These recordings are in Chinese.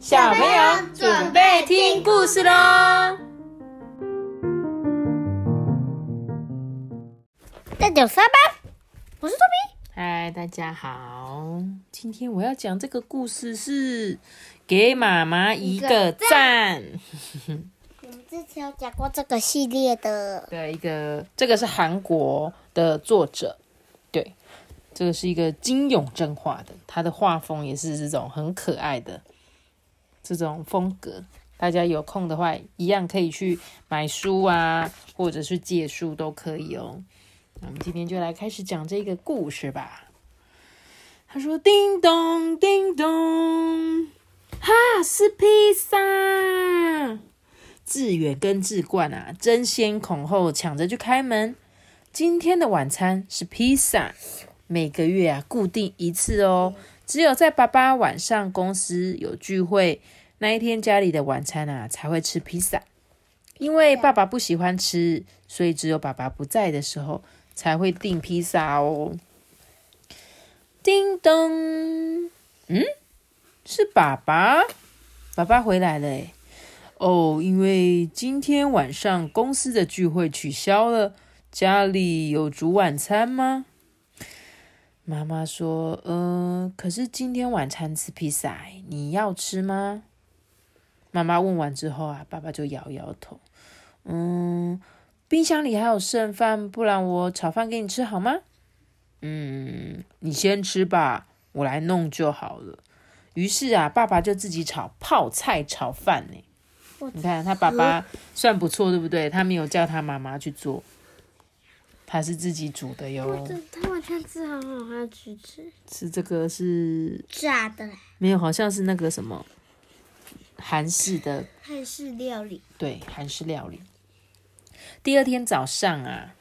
小朋友准备听故事喽！大家三班，我是托比。嗨，大家好，今天我要讲这个故事是给妈妈一个赞。我们之前有讲过这个系列的，对，一个这个是韩国的作者，对，这个是一个金永正画的，他的画风也是这种很可爱的这种风格。大家有空的话，一样可以去买书啊，或者是借书都可以哦。那我们今天就来开始讲这个故事吧。他说：“叮咚，叮咚，哈，是披萨。”志远跟志冠啊，争先恐后抢着去开门。今天的晚餐是披萨，每个月啊固定一次哦。只有在爸爸晚上公司有聚会那一天，家里的晚餐啊才会吃披萨。因为爸爸不喜欢吃，所以只有爸爸不在的时候才会订披萨哦。叮咚，嗯，是爸爸，爸爸回来了诶哦，因为今天晚上公司的聚会取消了，家里有煮晚餐吗？妈妈说：“嗯，可是今天晚餐吃披萨，你要吃吗？”妈妈问完之后啊，爸爸就摇摇头：“嗯，冰箱里还有剩饭，不然我炒饭给你吃好吗？”嗯，你先吃吧，我来弄就好了。于是啊，爸爸就自己炒泡菜炒饭呢。你看他爸爸算不错，对不对？他没有叫他妈妈去做，他是自己煮的哟。他晚餐吃好好，还要去吃吃这个是炸的没有，好像是那个什么韩式的，韩式料理。对，韩式料理。第二天早上啊，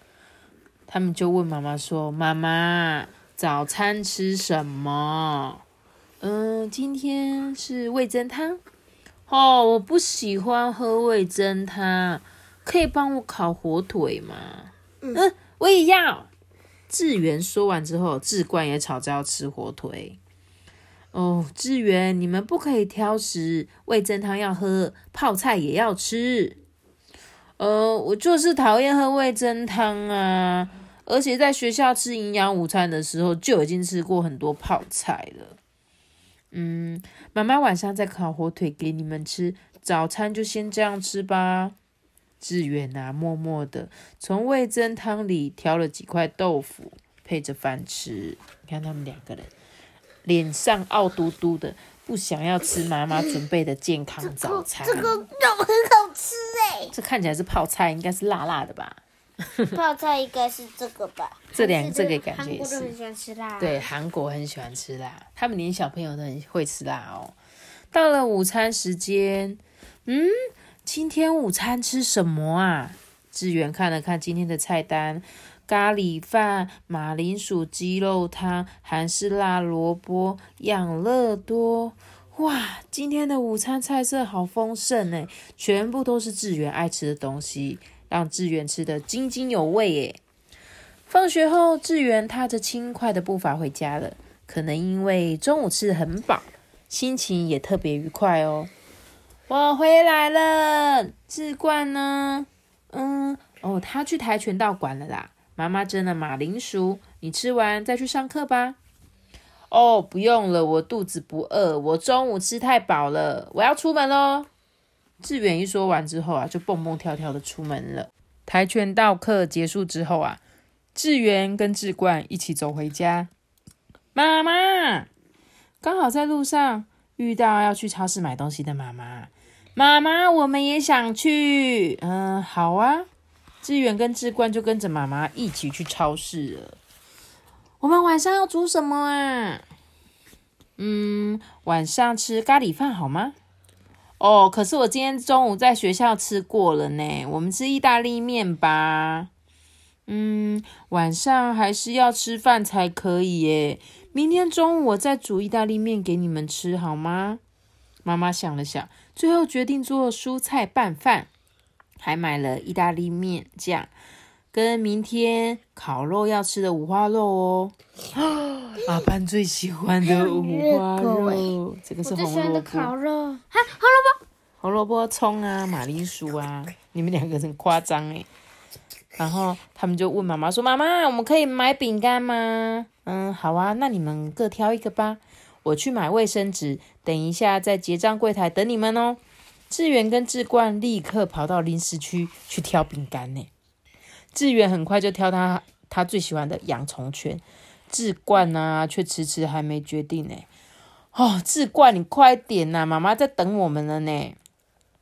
他们就问妈妈说：“妈妈，早餐吃什么？”嗯，今天是味噌汤。哦，我不喜欢喝味噌汤，可以帮我烤火腿吗？嗯，我也要。志源说完之后，志冠也吵着要吃火腿。哦，志源，你们不可以挑食，味噌汤要喝，泡菜也要吃。呃，我就是讨厌喝味噌汤啊，而且在学校吃营养午餐的时候，就已经吃过很多泡菜了。嗯，妈妈晚上再烤火腿给你们吃，早餐就先这样吃吧。志远啊，默默的从味噌汤里挑了几块豆腐，配着饭吃。你看他们两个人脸上傲嘟嘟的，不想要吃妈妈准备的健康早餐。这个肉很好吃哎，这看起来是泡菜，应该是辣辣的吧？泡菜应该是这个吧？这两这个感觉韩也是国很喜欢吃辣。对，韩国很喜欢吃辣，他们连小朋友都很会吃辣哦。到了午餐时间，嗯，今天午餐吃什么啊？志远看了看今天的菜单：咖喱饭、马铃薯鸡肉汤、韩式辣萝卜、养乐多。哇，今天的午餐菜色好丰盛呢，全部都是志远爱吃的东西，让志远吃得津津有味耶。放学后，志源踏着轻快的步伐回家了。可能因为中午吃的很饱，心情也特别愉快哦。我回来了，志冠呢？嗯，哦，他去跆拳道馆了啦。妈妈蒸了马铃薯，你吃完再去上课吧。哦，不用了，我肚子不饿，我中午吃太饱了，我要出门喽。志远一说完之后啊，就蹦蹦跳跳的出门了。跆拳道课结束之后啊。志源跟志冠一起走回家，妈妈刚好在路上遇到要去超市买东西的妈妈。妈妈，我们也想去。嗯，好啊。志远跟志冠就跟着妈妈一起去超市了。我们晚上要煮什么啊？嗯，晚上吃咖喱饭好吗？哦，可是我今天中午在学校吃过了呢。我们吃意大利面吧。嗯，晚上还是要吃饭才可以耶。明天中午我再煮意大利面给你们吃好吗？妈妈想了想，最后决定做蔬菜拌饭，还买了意大利面酱。跟明天烤肉要吃的五花肉哦。阿班最喜欢的五花肉，这个是红萝卜。烤肉，红萝卜、葱啊、马铃薯啊，你们两个很夸张哎。然后他们就问妈妈说：“妈妈，我们可以买饼干吗？”嗯，好啊，那你们各挑一个吧。我去买卫生纸，等一下在结账柜台等你们哦。志远跟志冠立刻跑到零食区去挑饼干呢。志远很快就挑他他最喜欢的洋葱圈，志冠呢却迟迟还没决定呢。哦，志冠，你快点呐，妈妈在等我们了呢。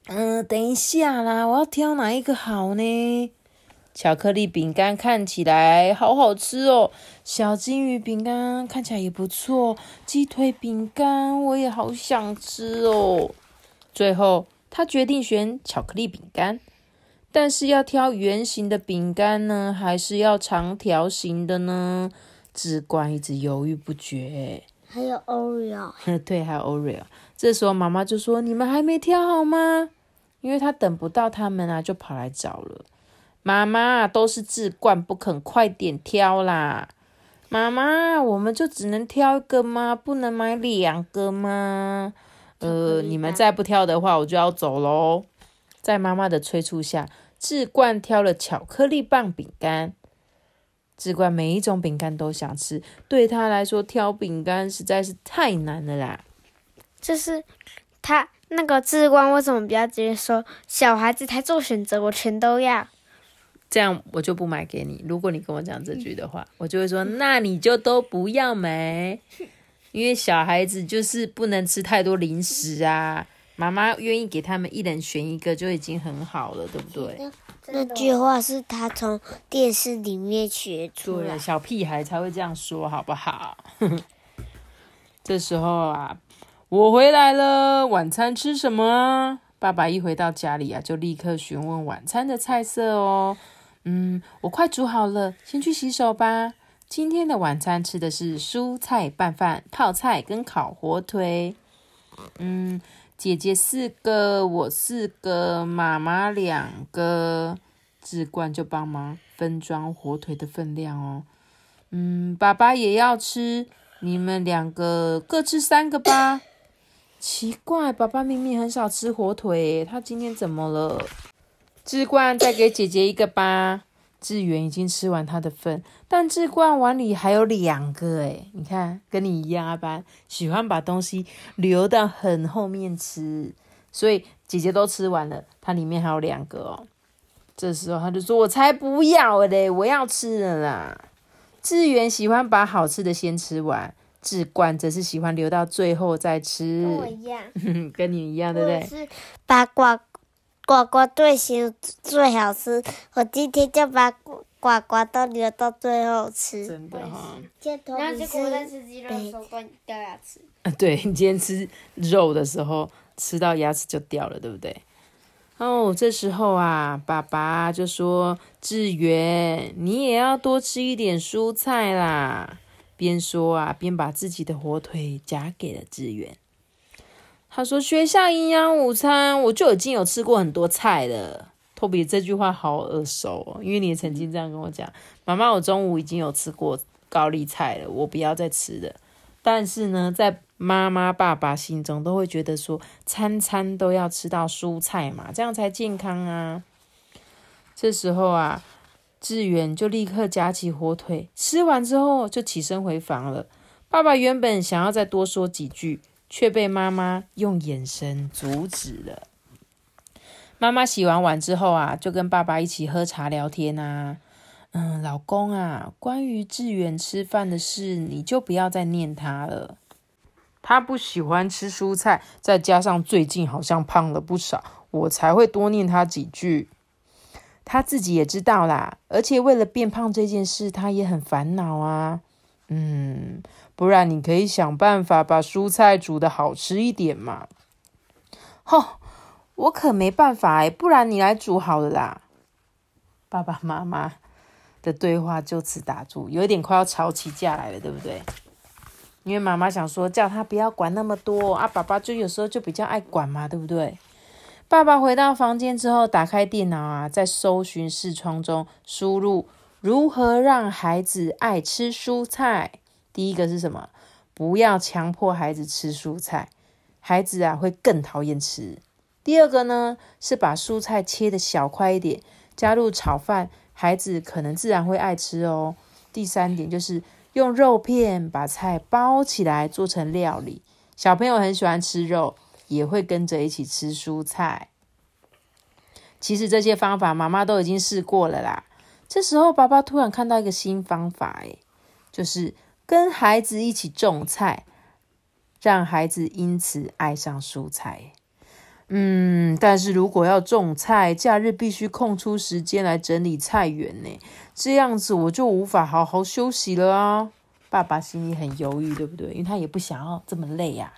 嗯，等一下啦，我要挑哪一个好呢？巧克力饼干看起来好好吃哦，小金鱼饼干看起来也不错，鸡腿饼干我也好想吃哦。最后，他决定选巧克力饼干，但是要挑圆形的饼干呢，还是要长条形的呢？志冠一直犹豫不决。还有 Oreo，对，还有 Oreo。这时候妈妈就说：“你们还没挑好吗？”因为他等不到他们啊，就跑来找了。妈妈都是志冠不肯快点挑啦！妈妈，我们就只能挑一个吗？不能买两个吗？呃，你们再不挑的话，我就要走喽。在妈妈的催促下，志冠挑了巧克力棒饼干。志冠每一种饼干都想吃，对他来说挑饼干实在是太难了啦。就是他那个志冠为什么不要直接说小孩子才做选择，我全都要？这样我就不买给你。如果你跟我讲这句的话，我就会说，那你就都不要买，因为小孩子就是不能吃太多零食啊。妈妈愿意给他们一人选一个就已经很好了，对不对？那句话是他从电视里面学出来，小屁孩才会这样说，好不好？这时候啊，我回来了，晚餐吃什么？爸爸一回到家里啊，就立刻询问晚餐的菜色哦。嗯，我快煮好了，先去洗手吧。今天的晚餐吃的是蔬菜拌饭、泡菜跟烤火腿。嗯，姐姐四个，我四个，妈妈两个，志冠就帮忙分装火腿的分量哦。嗯，爸爸也要吃，你们两个各吃三个吧。奇怪，爸爸明明很少吃火腿，他今天怎么了？志冠，再给姐姐一个吧。志远已经吃完他的份，但志冠碗里还有两个诶你看，跟你一样，阿班喜欢把东西留到很后面吃，所以姐姐都吃完了，它里面还有两个哦。这时候他就说：“我才不要嘞，我要吃了啦。”志远喜欢把好吃的先吃完，志冠则是喜欢留到最后再吃。跟我一样，跟你一样，对不对？是八卦。呱呱最新最好吃，我今天就把呱呱都留到最后吃。真的哈。然后结果在吃鸡肉的时候掉牙齿。啊，对你今天吃肉的时候吃到牙齿就掉了，对不对？哦，这时候啊，爸爸就说：“志远，你也要多吃一点蔬菜啦。”边说啊，边把自己的火腿夹给了志远。他说：“学校营养午餐，我就已经有吃过很多菜了。”托比这句话好耳熟哦，因为你也曾经这样跟我讲：“妈妈，我中午已经有吃过高丽菜了，我不要再吃了。”但是呢，在妈妈、爸爸心中都会觉得说，餐餐都要吃到蔬菜嘛，这样才健康啊。这时候啊，志远就立刻夹起火腿，吃完之后就起身回房了。爸爸原本想要再多说几句。却被妈妈用眼神阻止了。妈妈洗完碗之后啊，就跟爸爸一起喝茶聊天啊。嗯，老公啊，关于志远吃饭的事，你就不要再念他了。他不喜欢吃蔬菜，再加上最近好像胖了不少，我才会多念他几句。他自己也知道啦，而且为了变胖这件事，他也很烦恼啊。嗯。不然你可以想办法把蔬菜煮的好吃一点嘛。吼，我可没办法哎，不然你来煮好了啦。爸爸妈妈的对话就此打住，有一点快要吵起架来了，对不对？因为妈妈想说叫他不要管那么多啊，爸爸就有时候就比较爱管嘛，对不对？爸爸回到房间之后，打开电脑啊，在搜寻视窗中输入如何让孩子爱吃蔬菜。第一个是什么？不要强迫孩子吃蔬菜，孩子啊会更讨厌吃。第二个呢，是把蔬菜切的小块一点，加入炒饭，孩子可能自然会爱吃哦。第三点就是用肉片把菜包起来做成料理，小朋友很喜欢吃肉。也会跟着一起吃蔬菜。其实这些方法妈妈都已经试过了啦。这时候爸爸突然看到一个新方法，诶，就是跟孩子一起种菜，让孩子因此爱上蔬菜。嗯，但是如果要种菜，假日必须空出时间来整理菜园呢，这样子我就无法好好休息了啊。爸爸心里很犹豫，对不对？因为他也不想要这么累呀。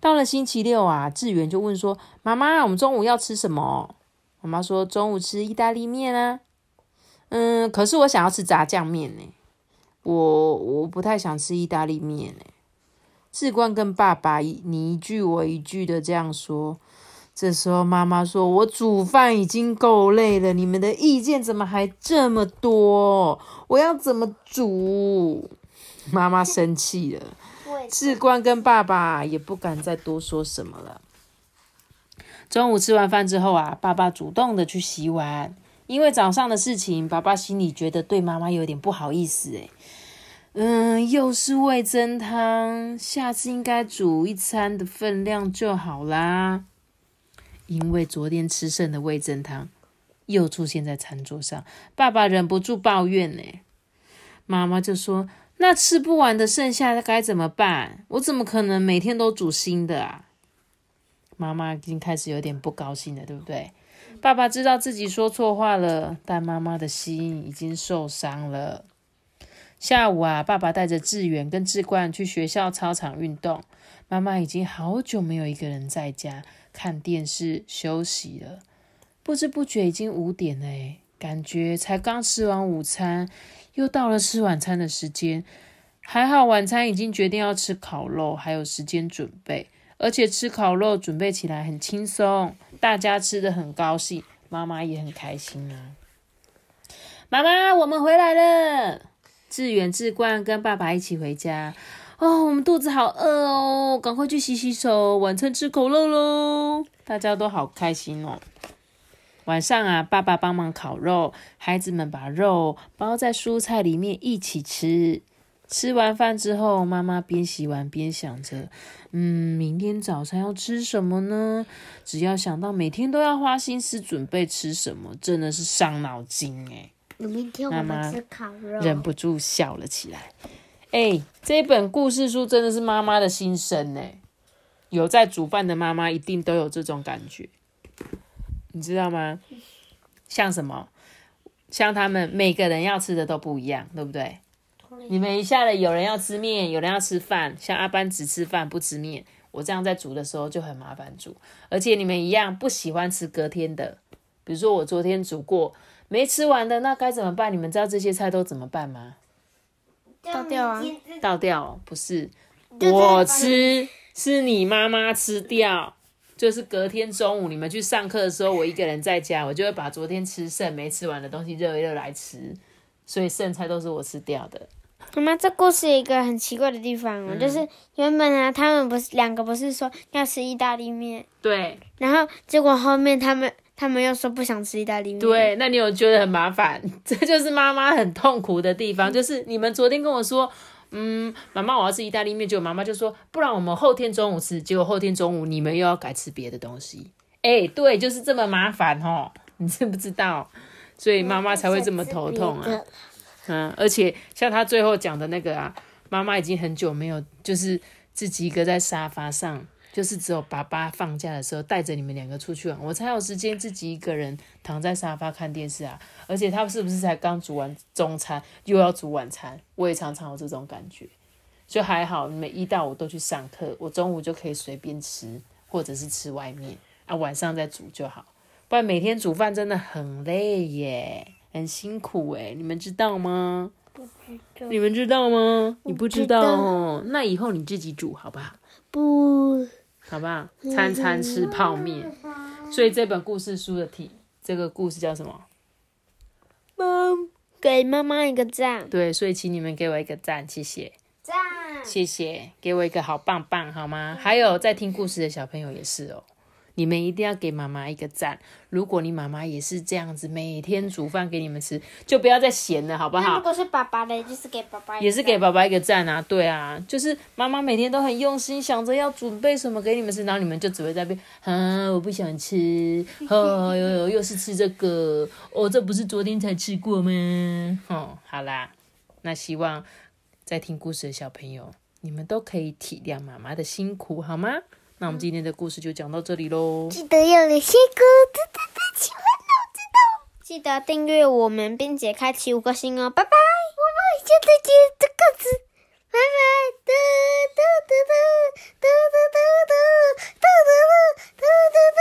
到了星期六啊，志远就问说：“妈妈，我们中午要吃什么？”妈妈说：“中午吃意大利面啊。”嗯，可是我想要吃炸酱面呢。我我不太想吃意大利面呢。志冠跟爸爸你一句我一句的这样说。这时候妈妈说：“我煮饭已经够累了，你们的意见怎么还这么多？我要怎么煮？”妈妈生气了。志冠跟爸爸也不敢再多说什么了。中午吃完饭之后啊，爸爸主动的去洗碗，因为早上的事情，爸爸心里觉得对妈妈有点不好意思。诶嗯，又是味增汤，下次应该煮一餐的分量就好啦。因为昨天吃剩的味增汤又出现在餐桌上，爸爸忍不住抱怨呢。妈妈就说。那吃不完的剩下该怎么办？我怎么可能每天都煮新的啊？妈妈已经开始有点不高兴了，对不对？爸爸知道自己说错话了，但妈妈的心已经受伤了。下午啊，爸爸带着志远跟志冠去学校操场运动。妈妈已经好久没有一个人在家看电视休息了。不知不觉已经五点了，感觉才刚吃完午餐。又到了吃晚餐的时间，还好晚餐已经决定要吃烤肉，还有时间准备，而且吃烤肉准备起来很轻松，大家吃的很高兴，妈妈也很开心啊。妈妈，我们回来了，志远、志冠跟爸爸一起回家。哦，我们肚子好饿哦，赶快去洗洗手，晚餐吃烤肉喽！大家都好开心哦。晚上啊，爸爸帮忙烤肉，孩子们把肉包在蔬菜里面一起吃。吃完饭之后，妈妈边洗碗边想着：“嗯，明天早餐要吃什么呢？”只要想到每天都要花心思准备吃什么，真的是伤脑筋哎。明天我们吃烤肉，忍不住笑了起来。哎，这本故事书真的是妈妈的心声哎。有在煮饭的妈妈一定都有这种感觉。你知道吗？像什么？像他们每个人要吃的都不一样，对不对？你们一下子有人要吃面，有人要吃饭。像阿班只吃饭不吃面，我这样在煮的时候就很麻烦煮。而且你们一样不喜欢吃隔天的，比如说我昨天煮过没吃完的，那该怎么办？你们知道这些菜都怎么办吗？倒掉啊！倒掉不是我吃，是你妈妈吃掉。就是隔天中午你们去上课的时候，我一个人在家，我就会把昨天吃剩没吃完的东西热一热来吃，所以剩菜都是我吃掉的。妈妈，这故事一个很奇怪的地方哦，就是原本啊，他们不是两个不是说要吃意大利面，对，然后结果后面他们他们又说不想吃意大利面，对，那你有觉得很麻烦？这就是妈妈很痛苦的地方，就是你们昨天跟我说。嗯，妈妈，我要吃意大利面，结果妈妈就说，不然我们后天中午吃。结果后天中午你们又要改吃别的东西。哎，对，就是这么麻烦哦，你知不知道？所以妈妈才会这么头痛啊。嗯，而且像他最后讲的那个啊，妈妈已经很久没有就是自己一个在沙发上。就是只有爸爸放假的时候带着你们两个出去玩，我才有时间自己一个人躺在沙发看电视啊。而且他是不是才刚煮完中餐，又要煮晚餐？我也常常有这种感觉。就还好，你们一到五都去上课，我中午就可以随便吃，或者是吃外面啊，晚上再煮就好。不然每天煮饭真的很累耶，很辛苦诶，你们知道吗？不知道。你们知道吗？你不知道哦，那以后你自己煮好不好？不。好不好？餐餐吃泡面。所以这本故事书的题，这个故事叫什么？妈，给妈妈一个赞，对，所以请你们给我一个赞，谢谢，赞。谢谢，给我一个好棒棒，好吗？还有在听故事的小朋友也是哦，你们一定要给妈妈一个赞。如果你妈妈也是这样子，每天煮饭给你们吃，就不要再闲了，好不好？那如果是爸爸的，就是给爸爸也是给爸爸一个赞啊，对啊，就是妈妈每天都很用心，想着要准备什么给你们吃，然后你们就只会在那边，啊，我不想吃，哦，又又又是吃这个，哦，这不是昨天才吃过吗？哦，好啦，那希望在听故事的小朋友，你们都可以体谅妈妈的辛苦，好吗？那我们今天的故事就讲到这里喽。记得要留下个赞赞赞，喜欢我知道。记得订阅我们，并且开启五颗星哦，拜拜。我们现在见，这个子，拜拜。哒哒哒哒哒哒哒哒哒哒哒哒哒。